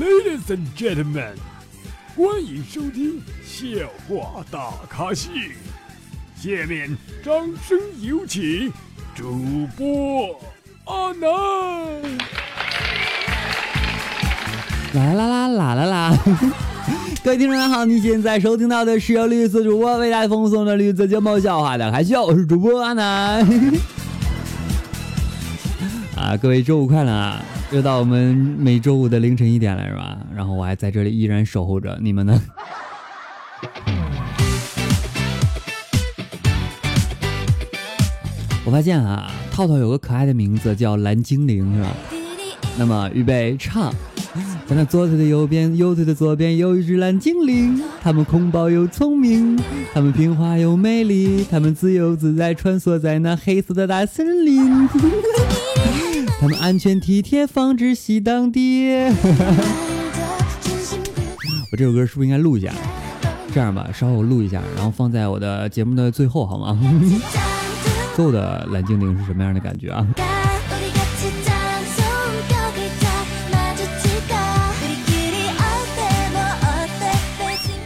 Ladies and gentlemen，欢迎收听笑话大咖秀。下面掌声有请主播阿南。啦啦啦啦啦啦！各位听众大家好，你现在收听到的是由绿色主播为大家奉送的绿色节目笑话大咖秀，我是主播阿南。啊，各位周五快乐啊！又到我们每周五的凌晨一点了，是吧？然后我还在这里依然守候着你们呢。我发现啊，套套有个可爱的名字叫蓝精灵，是吧？那么预备唱，在那左腿的右边，右腿的左边有一只蓝精灵，它们空包又聪明，它们听话又美丽，它们自由自在穿梭在那黑色的大森林。他们安全体贴，防止喜当爹。我这首歌是不是应该录一下？这样吧，稍后我录一下，然后放在我的节目的最后，好吗？最后的蓝精灵是什么样的感觉啊？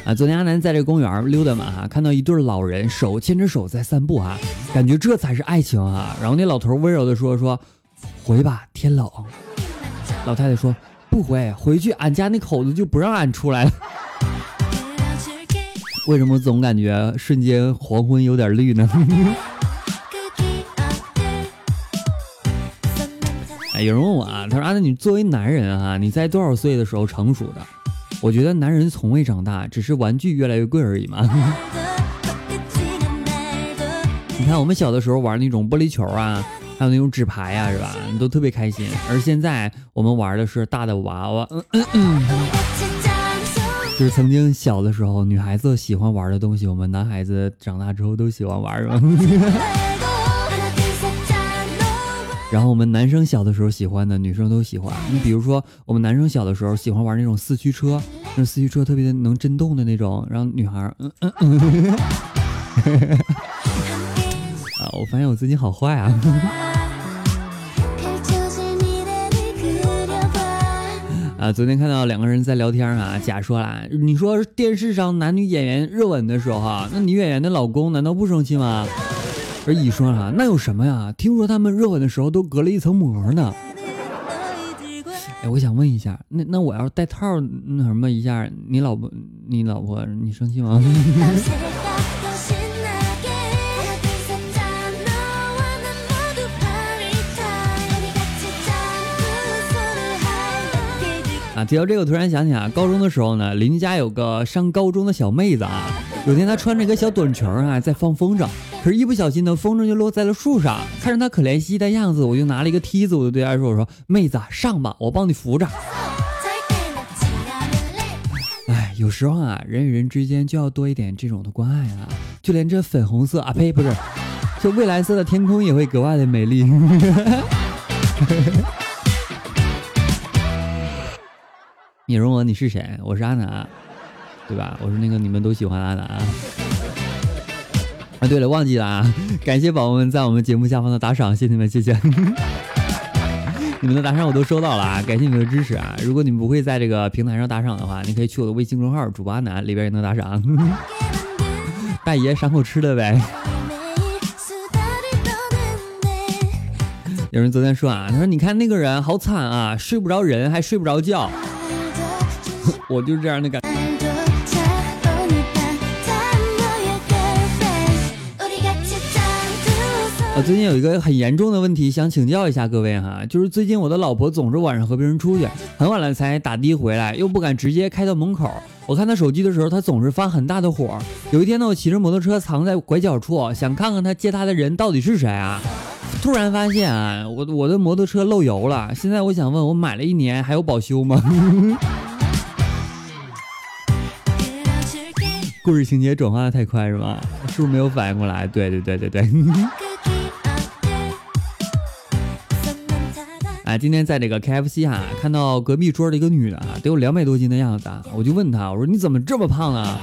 啊，昨天阿南在这公园溜达嘛，哈，看到一对老人手牵着手在散步，哈，感觉这才是爱情啊。然后那老头温柔的说说。回吧，天冷。老太太说：“不回，回去俺家那口子就不让俺出来了。”为什么总感觉瞬间黄昏有点绿呢？哎，有人问我啊，他说：“阿南，你作为男人啊，你在多少岁的时候成熟的？”我觉得男人从未长大，只是玩具越来越贵而已嘛。你看我们小的时候玩那种玻璃球啊。还有那种纸牌呀，是吧？都特别开心。而现在我们玩的是大的娃娃，就是曾经小的时候女孩子喜欢玩的东西，我们男孩子长大之后都喜欢玩，是吧？然后我们男生小的时候喜欢的，女生都喜欢。你比如说，我们男生小的时候喜欢玩那种四驱车，那四驱车特别的能震动的那种，让女孩嗯嗯嗯。啊，我发现我自己好坏啊。啊，昨天看到两个人在聊天啊，甲说了，你说电视上男女演员热吻的时候哈，那女演员的老公难道不生气吗？而乙说了，那有什么呀？听说他们热吻的时候都隔了一层膜呢。哎，我想问一下，那那我要是戴套那什么一下，你老婆你老婆你生气吗？啊，提到这个，突然想起啊，高中的时候呢，邻居家有个上高中的小妹子啊，有天她穿着一个小短裙啊，在放风筝，可是，一不小心呢，风筝就落在了树上。看着她可怜兮兮的样子，我就拿了一个梯子，我就对她说：“我说，妹子上吧，我帮你扶着。”哎，有时候啊，人与人之间就要多一点这种的关爱啊，就连这粉红色啊呸，不是，这蔚蓝色的天空也会格外的美丽。你问我你是谁？我是阿南，对吧？我是那个你们都喜欢阿南。啊，对了，忘记了啊！感谢宝宝们在我们节目下方的打赏，谢谢你们，谢谢。你们的打赏我都收到了啊！感谢你们的支持啊！如果你们不会在这个平台上打赏的话，你可以去我的微信公众号“主播阿南”里边也能打赏。大爷赏口吃的呗。有人昨天说啊，他说你看那个人好惨啊，睡不着人还睡不着觉。我就是这样的感觉。我最近有一个很严重的问题，想请教一下各位哈，就是最近我的老婆总是晚上和别人出去，很晚了才打的回来，又不敢直接开到门口。我看她手机的时候，她总是发很大的火。有一天呢，我骑着摩托车藏在拐角处，想看看她接她的人到底是谁啊？突然发现啊，我我的摩托车漏油了。现在我想问，我买了一年还有保修吗？故事情节转化的太快是吧？是不是没有反应过来？对对对对对。啊，今天在这个 KFC 哈，看到隔壁桌的一个女的啊，得有两百多斤的样子，我就问她，我说你怎么这么胖啊？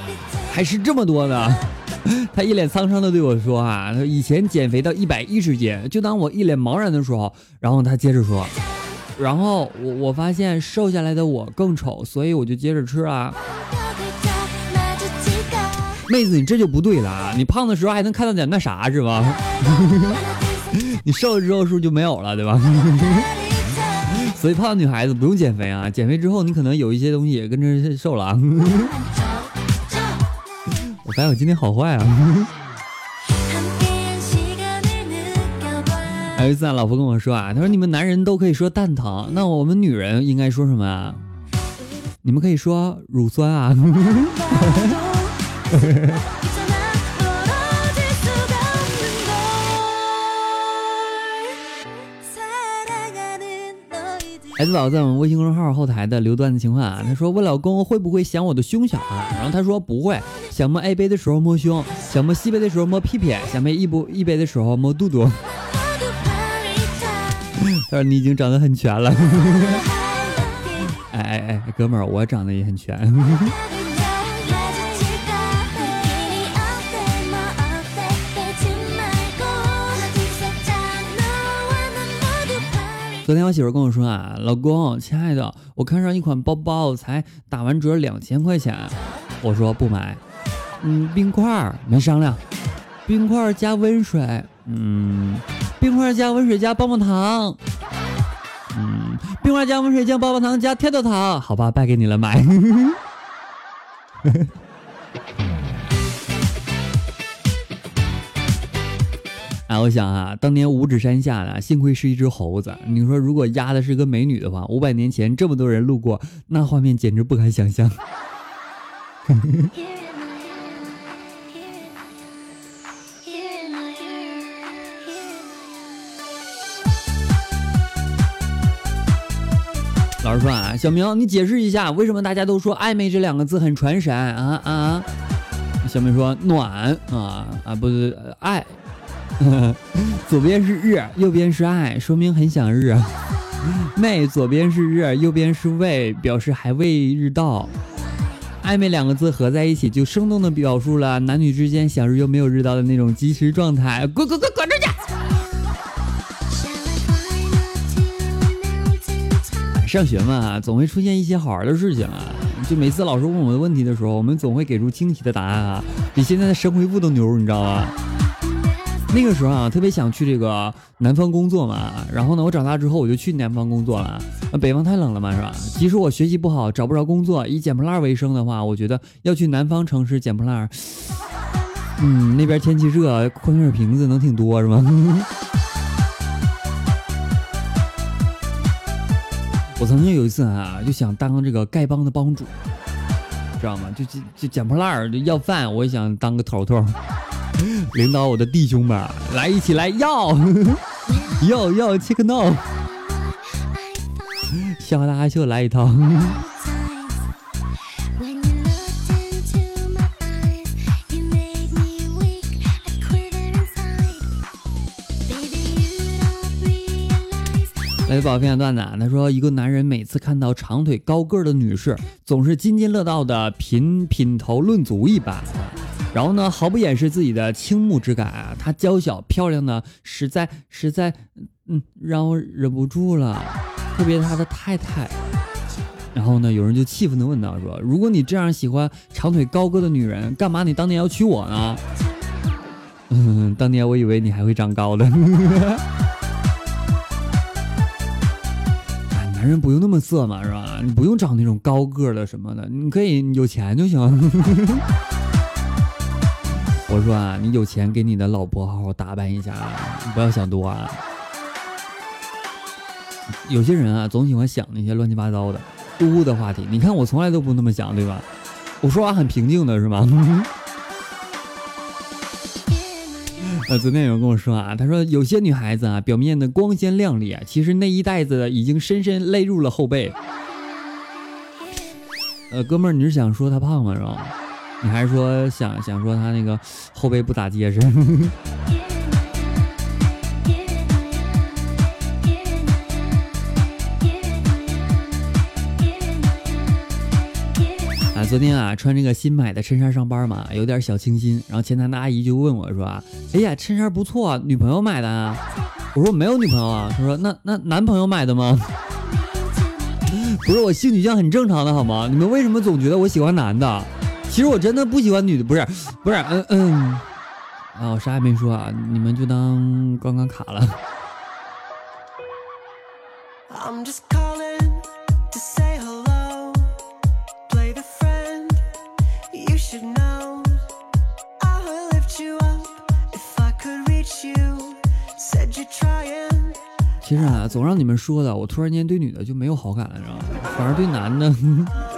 还是这么多呢？她一脸沧桑的对我说啊，以前减肥到一百一十斤，就当我一脸茫然的时候，然后她接着说，然后我我发现瘦下来的我更丑，所以我就接着吃啊。妹子，你这就不对了啊！你胖的时候还能看到点那啥是吧？你瘦了之后是不是就没有了，对吧？所以胖的女孩子不用减肥啊，减肥之后你可能有一些东西也跟着瘦了啊。我发现我今天好坏啊。有一次啊，老婆跟我说啊，她说你们男人都可以说蛋疼，那我们女人应该说什么啊？你们可以说乳酸啊。孩子宝在我们微信公众号后台的留段子情况啊，他说问老公会不会想我的胸小啊？然后他说不会，想摸 A 杯的时候摸胸，想摸 C 杯的时候摸屁屁，想摸 E 不 E 杯的时候摸肚肚。他说你已经长得很全了。哎哎哎，哥们儿，我长得也很全。昨天我媳妇跟我说啊，老公，亲爱的，我看上一款包包，才打完折两千块钱。我说不买。嗯，冰块没商量，冰块加温水。嗯，冰块加温水加棒棒糖。嗯，冰块加温水加棒棒糖加跳跳糖。好吧，败给你了，买。啊，我想啊，当年五指山下呢，幸亏是一只猴子。你说，如果压的是个美女的话，五百年前这么多人路过，那画面简直不敢想象。老师说啊，小明，你解释一下，为什么大家都说暧昧这两个字很传神啊啊？小明说暖啊啊，不是爱。左边是日，右边是爱，说明很想日。妹，左边是日，右边是未，表示还未日到。暧昧两个字合在一起，就生动的表述了男女之间想日又没有日到的那种即时状态。滚滚滚滚出去！上学嘛，总会出现一些好玩的事情啊。就每次老师问我们问题的时候，我们总会给出惊奇的答案啊，比现在的神回复都牛，你知道吗？那个时候啊，特别想去这个南方工作嘛。然后呢，我长大之后我就去南方工作了。北方太冷了嘛，是吧？即使我学习不好，找不着工作，以捡破烂为生的话，我觉得要去南方城市捡破烂。嗯，那边天气热，矿泉水瓶子能挺多，是吗？我曾经有一次啊，就想当这个丐帮的帮主，知道吗？就就就捡破烂，就要饭，我也想当个头头。领导，我的弟兄们，来一起来要 要要切克闹，笑哈大秀来一套。来宝分享段子，他说一个男人每次看到长腿高个的女士，总是津津乐道的品品头论足一般。然后呢，毫不掩饰自己的倾慕之感啊！她娇小漂亮呢，实在实在，嗯，让我忍不住了。特别是她的太太。然后呢，有人就气愤的问道：“说如果你这样喜欢长腿高个的女人，干嘛你当年要娶我呢？”嗯，当年我以为你还会长高的。哎，男人不用那么色嘛，是吧？你不用找那种高个的什么的，你可以有钱就行。我说啊，你有钱给你的老婆好好打扮一下啊，你，不要想多啊。有些人啊，总喜欢想那些乱七八糟的、污污的话题。你看我从来都不那么想，对吧？我说话很平静的，是吗？呃，昨天有人跟我说啊，他说有些女孩子啊，表面的光鲜亮丽啊，其实内衣带子已经深深勒入了后背。呃，哥们儿，你是想说她胖吗？是吧？你还是说想想说他那个后背不咋结实？啊，昨天啊穿这个新买的衬衫上班嘛，有点小清新。然后前台的阿姨就问我说：“啊，哎呀，衬衫不错，女朋友买的啊？”我说：“没有女朋友啊。”他说：“那那男朋友买的吗？”不是我性取向很正常的好吗？你们为什么总觉得我喜欢男的？其实我真的不喜欢女的，不是，不是，嗯嗯，啊，我啥也没说啊，你们就当刚刚卡了。其实啊，总让你们说的，我突然间对女的就没有好感了，知道吗？反而对男的。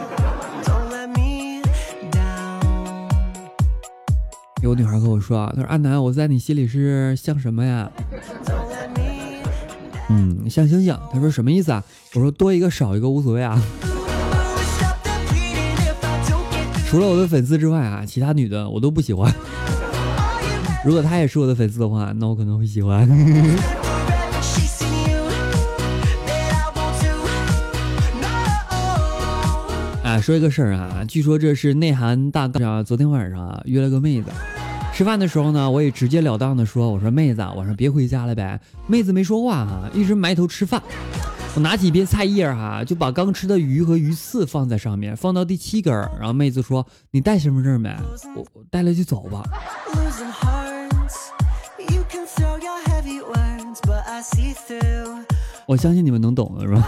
有女孩跟我说啊，她说：“阿南，我在你心里是像什么呀？”嗯，像星星。她说什么意思啊？我说多一个少一个无所谓啊。除了我的粉丝之外啊，其他女的我都不喜欢。如果她也是我的粉丝的话，那我可能会喜欢。说一个事儿啊，据说这是内涵大哥昨天晚上啊约了个妹子，吃饭的时候呢，我也直截了当的说，我说妹子晚上别回家了呗。妹子没说话哈，一直埋头吃饭。我拿起一片菜叶哈，就把刚吃的鱼和鱼刺放在上面，放到第七根，然后妹子说你带身份证没？我我带了就走吧。我相信你们能懂的是吧？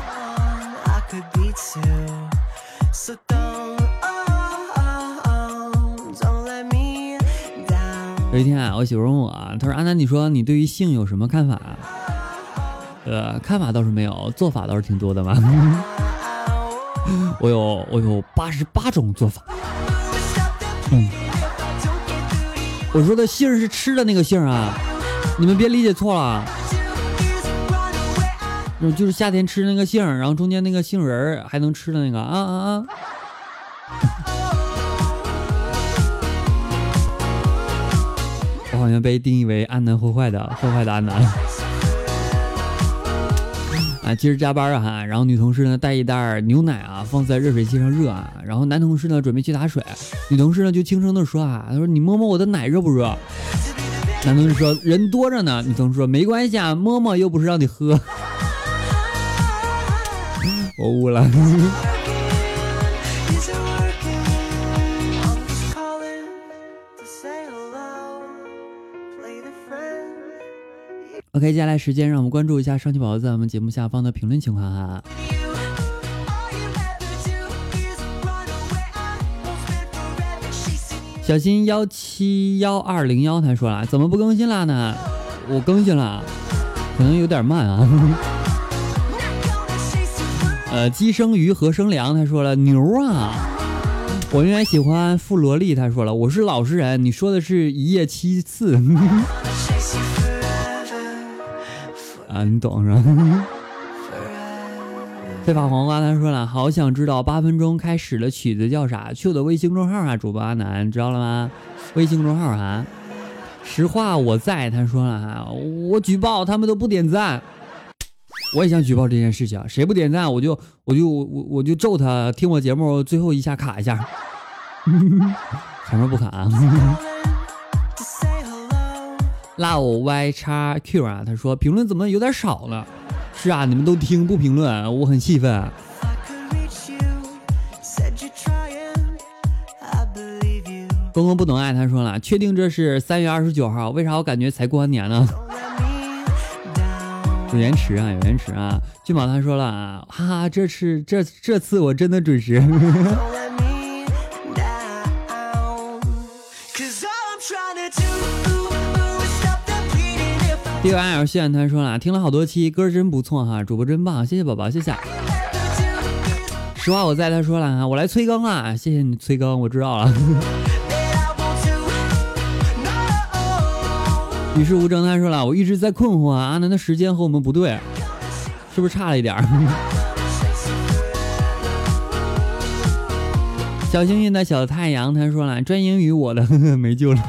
有一天啊，我媳妇问我，她说：“安南，你说你对于性有什么看法？”呃，看法倒是没有，做法倒是挺多的嘛。我有我有八十八种做法。嗯，我说的杏是吃的那个杏啊，你们别理解错了。就是夏天吃那个杏，然后中间那个杏仁还能吃的那个啊啊啊！好像被定义为安南坏坏的 坏坏的安南。啊，今儿加班啊哈，然后女同事呢带一袋牛奶啊放在热水器上热啊，然后男同事呢准备去打水，女同事呢就轻声的说啊，她说你摸摸我的奶热不热？男同事说人多着呢，女同事说没关系啊，摸摸又不是让你喝。我悟了。OK，接下来时间让我们关注一下上期宝宝在我们节目下方的评论情况哈。小新幺七幺二零幺他说了，怎么不更新了呢？我更新了，可能有点慢啊。呃，鸡生鱼，何生粮？他说了牛啊，我永远喜欢富萝莉。他说了，我是老实人，你说的是一夜七次 啊，你懂是吧？非法黄瓜他说了，好想知道八分钟开始的曲子叫啥？去我的微信公众号啊，主播阿南，知道了吗？微信公众号啊，实话我在。他说了哈，我举报他们都不点赞。我也想举报这件事情，谁不点赞我就我就我我就揍他。听我节目最后一下卡一下，前面不卡。Love Y 叉 Q 啊，他说评论怎么有点少了？是啊，你们都听不评论，我很气愤。公公不懂爱，他说了，确定这是三月二十九号？为啥我感觉才过完年呢？有延迟啊，有延迟啊！俊宝他说了啊，哈哈，这次这这次我真的准时。D Y L 炫他说了，听了好多期，歌真不错哈，主播真棒，谢谢宝宝，谢谢。实话我在，他说了啊，我来催更了，谢谢你催更，我知道了。与世无争，他说了，我一直在困惑啊，阿南的时间和我们不对，是不是差了一点？小幸运的小太阳，他说了，专英语我的呵呵 没救了，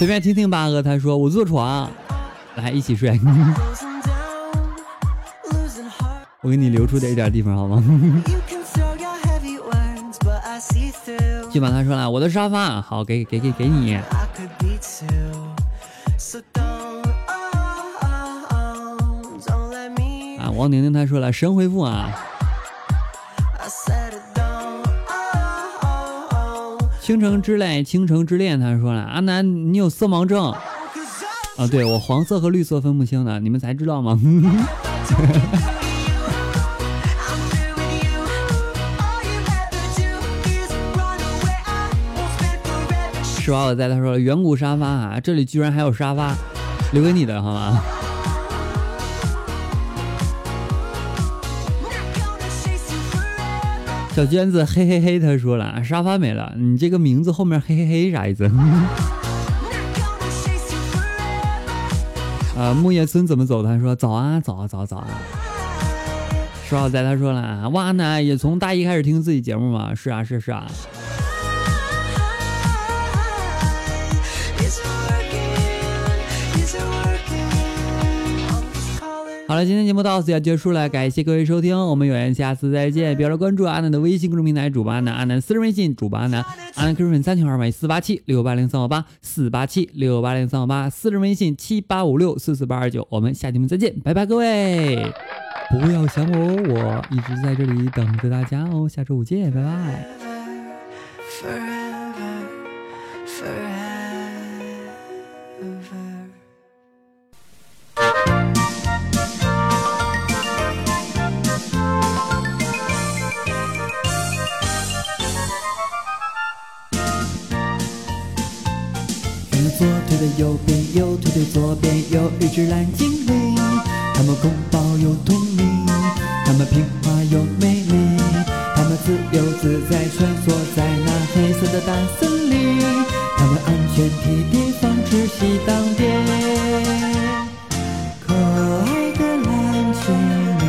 随便听听八哥，他说我坐床，来一起睡，我给你留出点一点地方好吗？基本他说了，我的沙发好，给给给给你。啊，王宁宁他说了神回复啊。倾城之泪，倾城之恋，他说了，阿南你有色盲症啊？对我黄色和绿色分不清的，你们才知道吗？是吧？我在他说远古沙发啊，这里居然还有沙发，留给你的好吗？小娟子嘿嘿嘿，他说了沙发没了，你这个名字后面嘿嘿嘿啥意思？啊，木叶村怎么走？他说早啊，早啊，早早啊。说好？在他说了哇，那也从大一开始听自己节目嘛？是啊，是是啊。好了，今天节目到此要结束了，感谢各位收听，我们有缘下次再见。别忘了关注阿南的微信公众平台主播阿南，阿南私人微信主播阿南，阿南 QQ 粉三群二百四八七六八零三五八四八七六八零三五八，私人微信七八五六四四八二九。我们下期节目再见，拜拜，各位，不要想我，我一直在这里等着大家哦，下周五见，拜拜。们听话又美丽，它们自由自在穿梭在那黑色的大森林。它们安全体贴，防止西当爹。可爱的蓝精灵，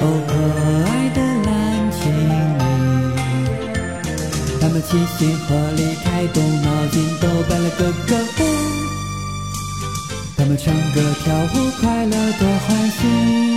哦，可爱的蓝精灵。它们齐心合力，开动脑筋。个个舞，他们唱歌跳舞，快乐多欢喜。